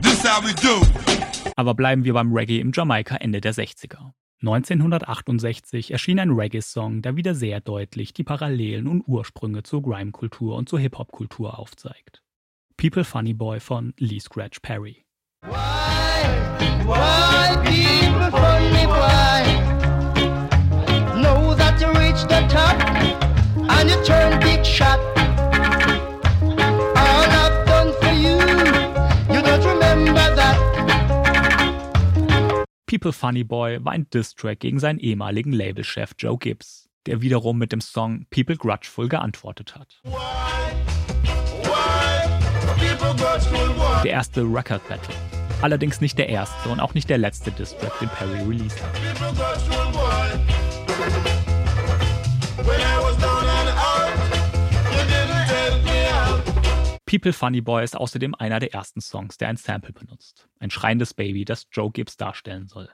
This how we do. Aber bleiben wir beim Reggae im Jamaika Ende der 60er. 1968 erschien ein Reggae-Song, der wieder sehr deutlich die Parallelen und Ursprünge zur Grime-Kultur und zur Hip-Hop-Kultur aufzeigt. People Funny Boy von Lee Scratch Perry. Why people funny boy? Know that you reach the top and you turn big shot. People Funny Boy war ein Diss-Track gegen seinen ehemaligen Labelchef Joe Gibbs, der wiederum mit dem Song People Grudgeful geantwortet hat. Grudgeful why? Der erste Record Battle. Allerdings nicht der erste und auch nicht der letzte Diss-Track, den Perry released hat. People Funny Boy ist außerdem einer der ersten Songs, der ein Sample benutzt. Ein schreiendes Baby, das Joe Gibbs darstellen soll.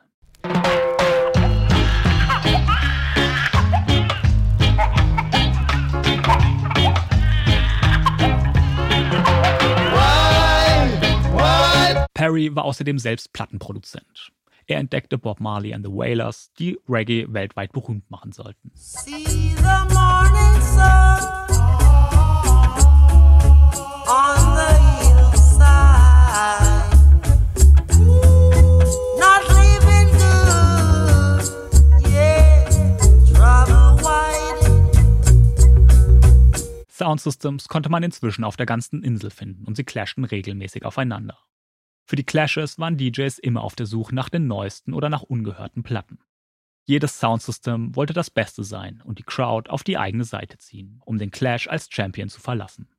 Perry war außerdem selbst Plattenproduzent. Er entdeckte Bob Marley and the Wailers, die Reggae weltweit berühmt machen sollten. See the morning sun Soundsystems konnte man inzwischen auf der ganzen Insel finden und sie clashten regelmäßig aufeinander. Für die Clashes waren DJs immer auf der Suche nach den neuesten oder nach ungehörten Platten. Jedes Soundsystem wollte das Beste sein und die Crowd auf die eigene Seite ziehen, um den Clash als Champion zu verlassen.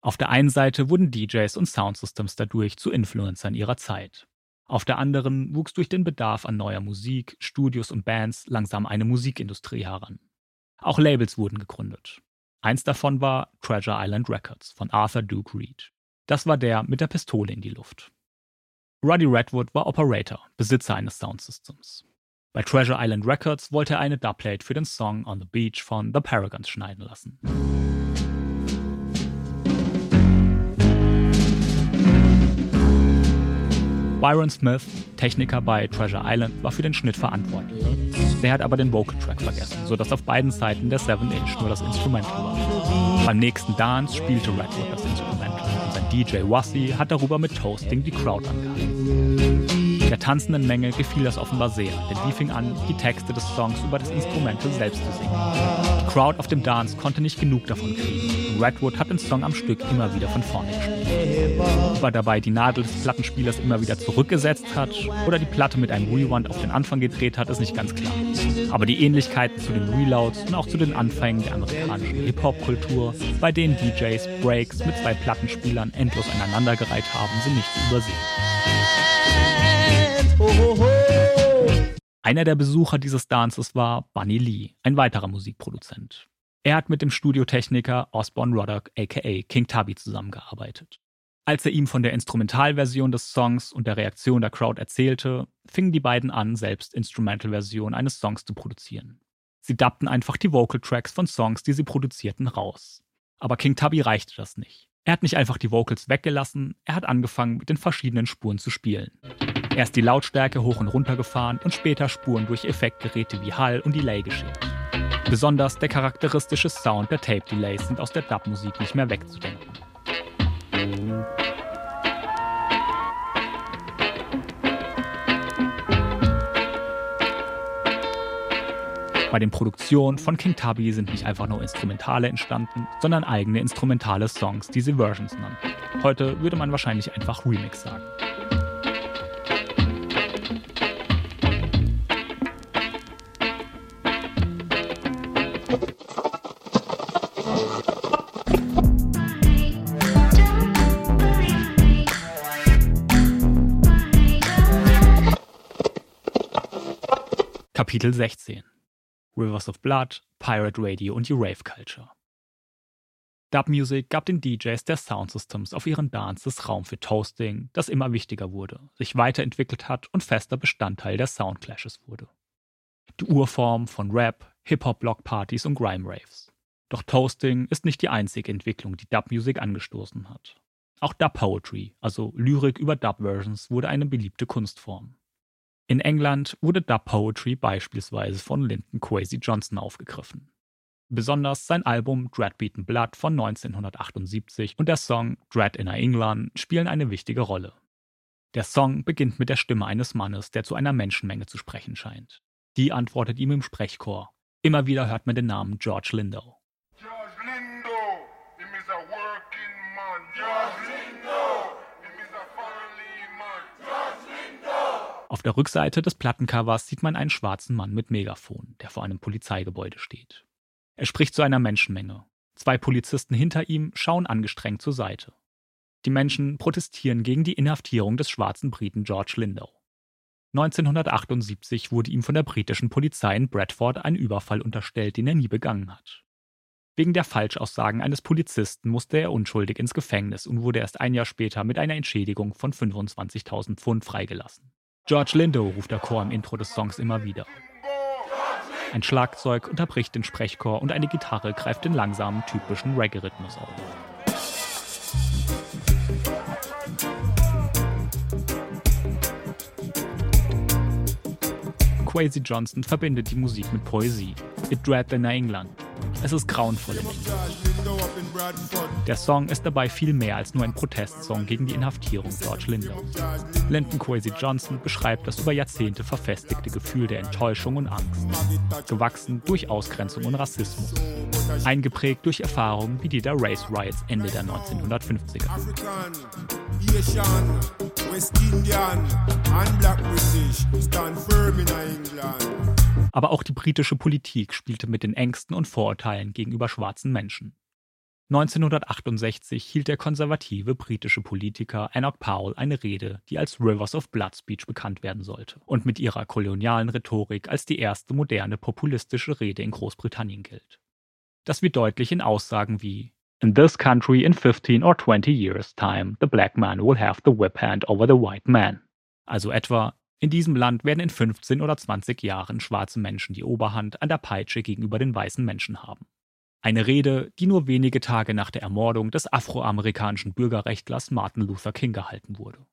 Auf der einen Seite wurden DJs und Soundsystems dadurch zu Influencern ihrer Zeit. Auf der anderen wuchs durch den Bedarf an neuer Musik, Studios und Bands langsam eine Musikindustrie heran. Auch Labels wurden gegründet. Eins davon war Treasure Island Records von Arthur Duke Reed. Das war der mit der Pistole in die Luft. Ruddy Redwood war Operator, Besitzer eines Soundsystems. Bei Treasure Island Records wollte er eine Dubplate für den Song On the Beach von The Paragons schneiden lassen. Byron Smith, Techniker bei Treasure Island, war für den Schnitt verantwortlich. Der hat aber den Vocal Track vergessen, sodass auf beiden Seiten der 7-Inch nur das Instrumental war. Beim nächsten Dance spielte Redwood das Instrumental und sein DJ Wassi hat darüber mit Toasting die Crowd angehalten. Der tanzenden Menge gefiel das offenbar sehr, denn die fing an, die Texte des Songs über das Instrumental selbst zu singen. Die Crowd auf dem Dance konnte nicht genug davon kriegen Redwood hat den Song am Stück immer wieder von vorne gespielt. Ob er dabei die Nadel des Plattenspielers immer wieder zurückgesetzt hat oder die Platte mit einem Rewind auf den Anfang gedreht hat, ist nicht ganz klar. Aber die Ähnlichkeiten zu den Reloads und auch zu den Anfängen der amerikanischen Hip-Hop-Kultur, bei denen DJs Breaks mit zwei Plattenspielern endlos aneinandergereiht haben, sind nicht zu übersehen. Einer der Besucher dieses Dances war Bunny Lee, ein weiterer Musikproduzent. Er hat mit dem Studiotechniker Osborne Roddock aka King Tubby zusammengearbeitet. Als er ihm von der Instrumentalversion des Songs und der Reaktion der Crowd erzählte, fingen die beiden an, selbst Instrumental-Versionen eines Songs zu produzieren. Sie dubbten einfach die Vocal Tracks von Songs, die sie produzierten, raus. Aber King Tubby reichte das nicht. Er hat nicht einfach die Vocals weggelassen, er hat angefangen, mit den verschiedenen Spuren zu spielen. Erst die Lautstärke hoch und runter gefahren und später Spuren durch Effektgeräte wie Hall und Delay geschickt. Besonders der charakteristische Sound der Tape Delays sind aus der Dub-Musik nicht mehr wegzudenken. Bei den Produktionen von King Tubby sind nicht einfach nur Instrumentale entstanden, sondern eigene instrumentale Songs, die sie Versions nannten. Heute würde man wahrscheinlich einfach Remix sagen. Kapitel 16 Rivers of Blood, Pirate Radio und die Rave Culture. Dub Music gab den DJs der Soundsystems auf ihren Dances Raum für Toasting, das immer wichtiger wurde, sich weiterentwickelt hat und fester Bestandteil der Soundclashes wurde. Die Urform von Rap, Hip-Hop-Blockpartys und Grime-Raves. Doch Toasting ist nicht die einzige Entwicklung, die Dub Music angestoßen hat. Auch Dub Poetry, also Lyrik über Dub-Versions, wurde eine beliebte Kunstform. In England wurde Dub Poetry beispielsweise von Linton Kwesi Johnson aufgegriffen. Besonders sein Album Dread Beaten Blood von 1978 und der Song Dread Inner England spielen eine wichtige Rolle. Der Song beginnt mit der Stimme eines Mannes, der zu einer Menschenmenge zu sprechen scheint. Die antwortet ihm im Sprechchor. Immer wieder hört man den Namen George Lindow. George Lindo, him is a working man. George Lindo, him is a family man. George Lindo. Auf der Rückseite des Plattencovers sieht man einen schwarzen Mann mit Megafon, der vor einem Polizeigebäude steht. Er spricht zu einer Menschenmenge. Zwei Polizisten hinter ihm schauen angestrengt zur Seite. Die Menschen protestieren gegen die Inhaftierung des schwarzen Briten George Lindow. 1978 wurde ihm von der britischen Polizei in Bradford ein Überfall unterstellt, den er nie begangen hat. Wegen der Falschaussagen eines Polizisten musste er unschuldig ins Gefängnis und wurde erst ein Jahr später mit einer Entschädigung von 25.000 Pfund freigelassen. George Lindow ruft der Chor im Intro des Songs immer wieder. Ein Schlagzeug unterbricht den Sprechchor und eine Gitarre greift den langsamen, typischen Reggae-Rhythmus auf. Quasi Johnson verbindet die Musik mit Poesie. It Dread in England. Es ist grauenvoll in England. Der Song ist dabei viel mehr als nur ein Protestsong gegen die Inhaftierung George Lindows. Linton Kwesi Johnson beschreibt das über Jahrzehnte verfestigte Gefühl der Enttäuschung und Angst, gewachsen durch Ausgrenzung und Rassismus, eingeprägt durch Erfahrungen wie die der Race Riots Ende der 1950er. African, Asian, West Indian, and Black British stand firm in England. Aber auch die britische Politik spielte mit den Ängsten und Vorurteilen gegenüber schwarzen Menschen. 1968 hielt der konservative britische Politiker Enoch Powell eine Rede, die als Rivers of Blood Speech bekannt werden sollte und mit ihrer kolonialen Rhetorik als die erste moderne populistische Rede in Großbritannien gilt. Das wird deutlich in Aussagen wie In this country in 15 or 20 years time, the black man will have the whip hand over the white man. Also etwa, in diesem Land werden in 15 oder 20 Jahren schwarze Menschen die Oberhand an der Peitsche gegenüber den weißen Menschen haben. Eine Rede, die nur wenige Tage nach der Ermordung des afroamerikanischen Bürgerrechtlers Martin Luther King gehalten wurde.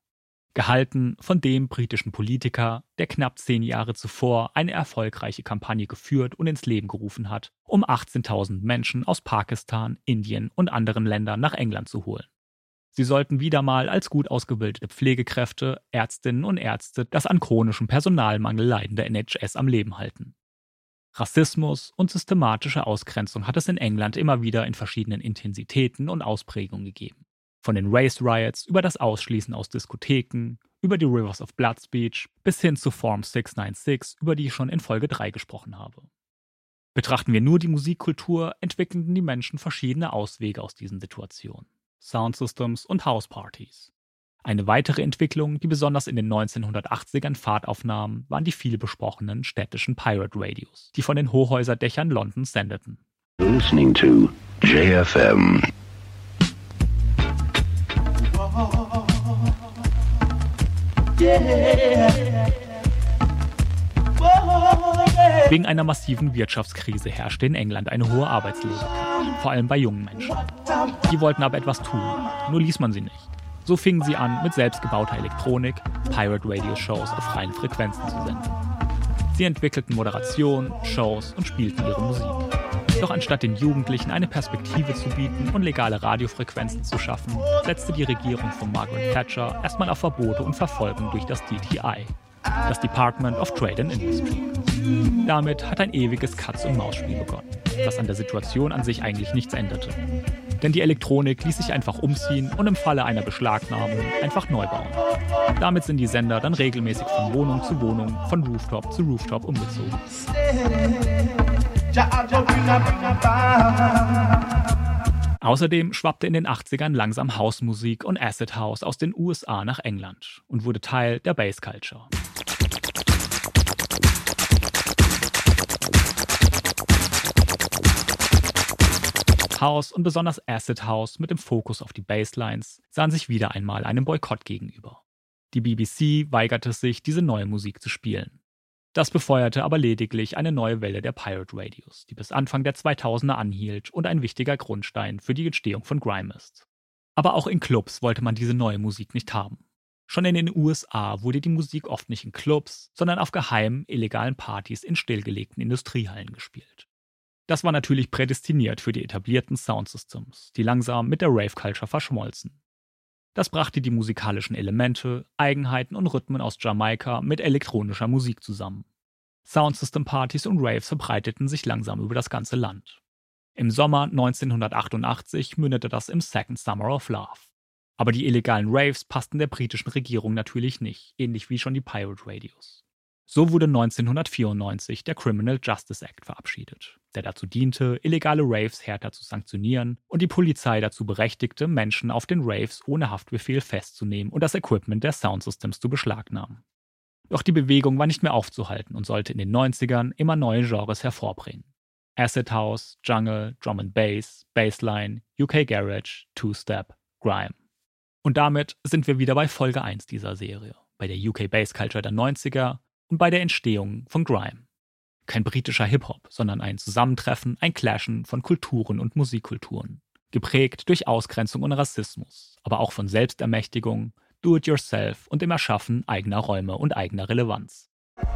Gehalten von dem britischen Politiker, der knapp zehn Jahre zuvor eine erfolgreiche Kampagne geführt und ins Leben gerufen hat, um 18.000 Menschen aus Pakistan, Indien und anderen Ländern nach England zu holen. Sie sollten wieder mal als gut ausgebildete Pflegekräfte, Ärztinnen und Ärzte das an chronischem Personalmangel leidende NHS am Leben halten. Rassismus und systematische Ausgrenzung hat es in England immer wieder in verschiedenen Intensitäten und Ausprägungen gegeben. Von den Race Riots über das Ausschließen aus Diskotheken, über die Rivers of Blood Speech bis hin zu Form 696, über die ich schon in Folge 3 gesprochen habe. Betrachten wir nur die Musikkultur, entwickelten die Menschen verschiedene Auswege aus diesen Situationen. Soundsystems und Housepartys. Eine weitere Entwicklung, die besonders in den 1980ern Fahrt aufnahm, waren die viel besprochenen städtischen Pirate Radios, die von den Hochhäuserdächern Londons sendeten. Listening to JFM. Wegen einer massiven Wirtschaftskrise herrschte in England eine hohe Arbeitslosigkeit, vor allem bei jungen Menschen. Die wollten aber etwas tun, nur ließ man sie nicht. So fingen sie an, mit selbstgebauter Elektronik Pirate Radio Shows auf freien Frequenzen zu senden. Sie entwickelten Moderation, Shows und spielten ihre Musik. Doch anstatt den Jugendlichen eine Perspektive zu bieten und legale Radiofrequenzen zu schaffen, setzte die Regierung von Margaret Thatcher erstmal auf Verbote und Verfolgung durch das DTI, das Department of Trade and Industry. Damit hat ein ewiges Katz-und-Maus-Spiel begonnen, das an der Situation an sich eigentlich nichts änderte. Denn die Elektronik ließ sich einfach umziehen und im Falle einer Beschlagnahmung einfach neu bauen. Damit sind die Sender dann regelmäßig von Wohnung zu Wohnung, von Rooftop zu Rooftop umgezogen. Außerdem schwappte in den 80ern langsam Hausmusik und Acid House aus den USA nach England und wurde Teil der Bass Culture. House und besonders Acid House mit dem Fokus auf die Basslines sahen sich wieder einmal einem Boykott gegenüber. Die BBC weigerte sich, diese neue Musik zu spielen. Das befeuerte aber lediglich eine neue Welle der Pirate Radios, die bis Anfang der 2000er anhielt und ein wichtiger Grundstein für die Entstehung von Grime ist. Aber auch in Clubs wollte man diese neue Musik nicht haben. Schon in den USA wurde die Musik oft nicht in Clubs, sondern auf geheimen, illegalen Partys in stillgelegten Industriehallen gespielt. Das war natürlich prädestiniert für die etablierten Soundsystems, die langsam mit der Rave-Culture verschmolzen. Das brachte die musikalischen Elemente, Eigenheiten und Rhythmen aus Jamaika mit elektronischer Musik zusammen. Soundsystem-Partys und Raves verbreiteten sich langsam über das ganze Land. Im Sommer 1988 mündete das im Second Summer of Love. Aber die illegalen Raves passten der britischen Regierung natürlich nicht, ähnlich wie schon die Pirate Radios. So wurde 1994 der Criminal Justice Act verabschiedet, der dazu diente, illegale Raves härter zu sanktionieren und die Polizei dazu berechtigte, Menschen auf den Raves ohne Haftbefehl festzunehmen und das Equipment der Soundsystems zu beschlagnahmen. Doch die Bewegung war nicht mehr aufzuhalten und sollte in den 90ern immer neue Genres hervorbringen. Acid House, Jungle, Drum and Bass, Bassline, UK Garage, Two-Step, Grime. Und damit sind wir wieder bei Folge 1 dieser Serie, bei der UK Bass Culture der 90er und bei der Entstehung von Grime. Kein britischer Hip-Hop, sondern ein Zusammentreffen, ein Clashen von Kulturen und Musikkulturen. Geprägt durch Ausgrenzung und Rassismus, aber auch von Selbstermächtigung, Do-it-yourself und dem Erschaffen eigener Räume und eigener Relevanz.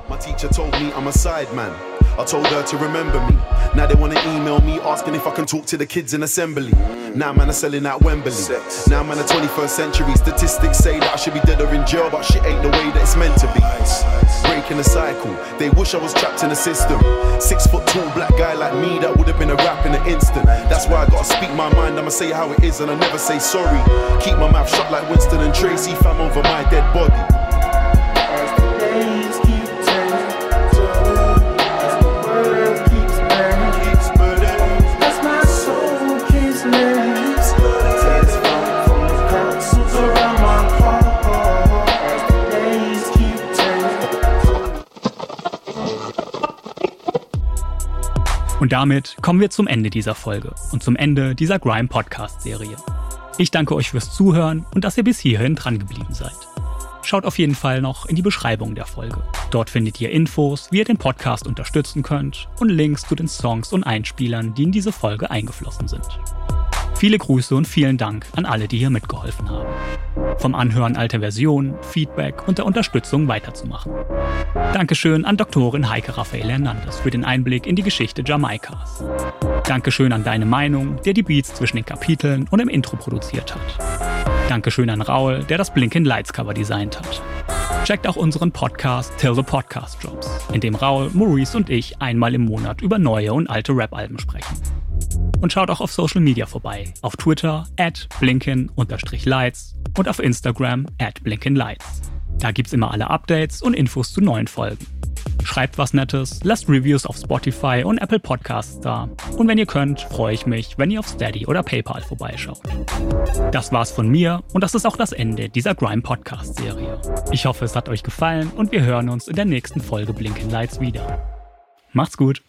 My teacher told me I'm a sideman. I told her to remember me. Now they wanna email me asking if I can talk to the kids in assembly. Now man are selling out Wembley. Now man, the 21st century statistics say that I should be dead or in jail, but shit ain't the way that it's meant to be. Breaking the cycle, they wish I was trapped in the system. Six foot tall black guy like me, that would have been a rap in an instant. That's why I gotta speak my mind, I'ma say how it is and I never say sorry. Keep my mouth shut like Winston and Tracy, fam over my dead body. Und damit kommen wir zum Ende dieser Folge und zum Ende dieser Grime Podcast Serie. Ich danke euch fürs Zuhören und dass ihr bis hierhin dran geblieben seid. Schaut auf jeden Fall noch in die Beschreibung der Folge. Dort findet ihr Infos, wie ihr den Podcast unterstützen könnt und Links zu den Songs und Einspielern, die in diese Folge eingeflossen sind. Viele Grüße und vielen Dank an alle, die hier mitgeholfen haben. Vom Anhören alter Versionen, Feedback und der Unterstützung weiterzumachen. Dankeschön an Doktorin Heike Raphael Hernandez für den Einblick in die Geschichte Jamaikas. Dankeschön an Deine Meinung, der die Beats zwischen den Kapiteln und im Intro produziert hat. Dankeschön an Raul, der das Blinking Lights Cover designt hat. Checkt auch unseren Podcast Till the Podcast Drops, in dem Raul, Maurice und ich einmal im Monat über neue und alte Rap-Alben sprechen. Und schaut auch auf Social Media vorbei. Auf Twitter at blinken-lights und auf Instagram at blinkenlights. Da gibt's immer alle Updates und Infos zu neuen Folgen. Schreibt was Nettes, lasst Reviews auf Spotify und Apple Podcasts da. Und wenn ihr könnt, freue ich mich, wenn ihr auf Steady oder PayPal vorbeischaut. Das war's von mir und das ist auch das Ende dieser Grime Podcast Serie. Ich hoffe, es hat euch gefallen und wir hören uns in der nächsten Folge Blinking Lights wieder. Macht's gut!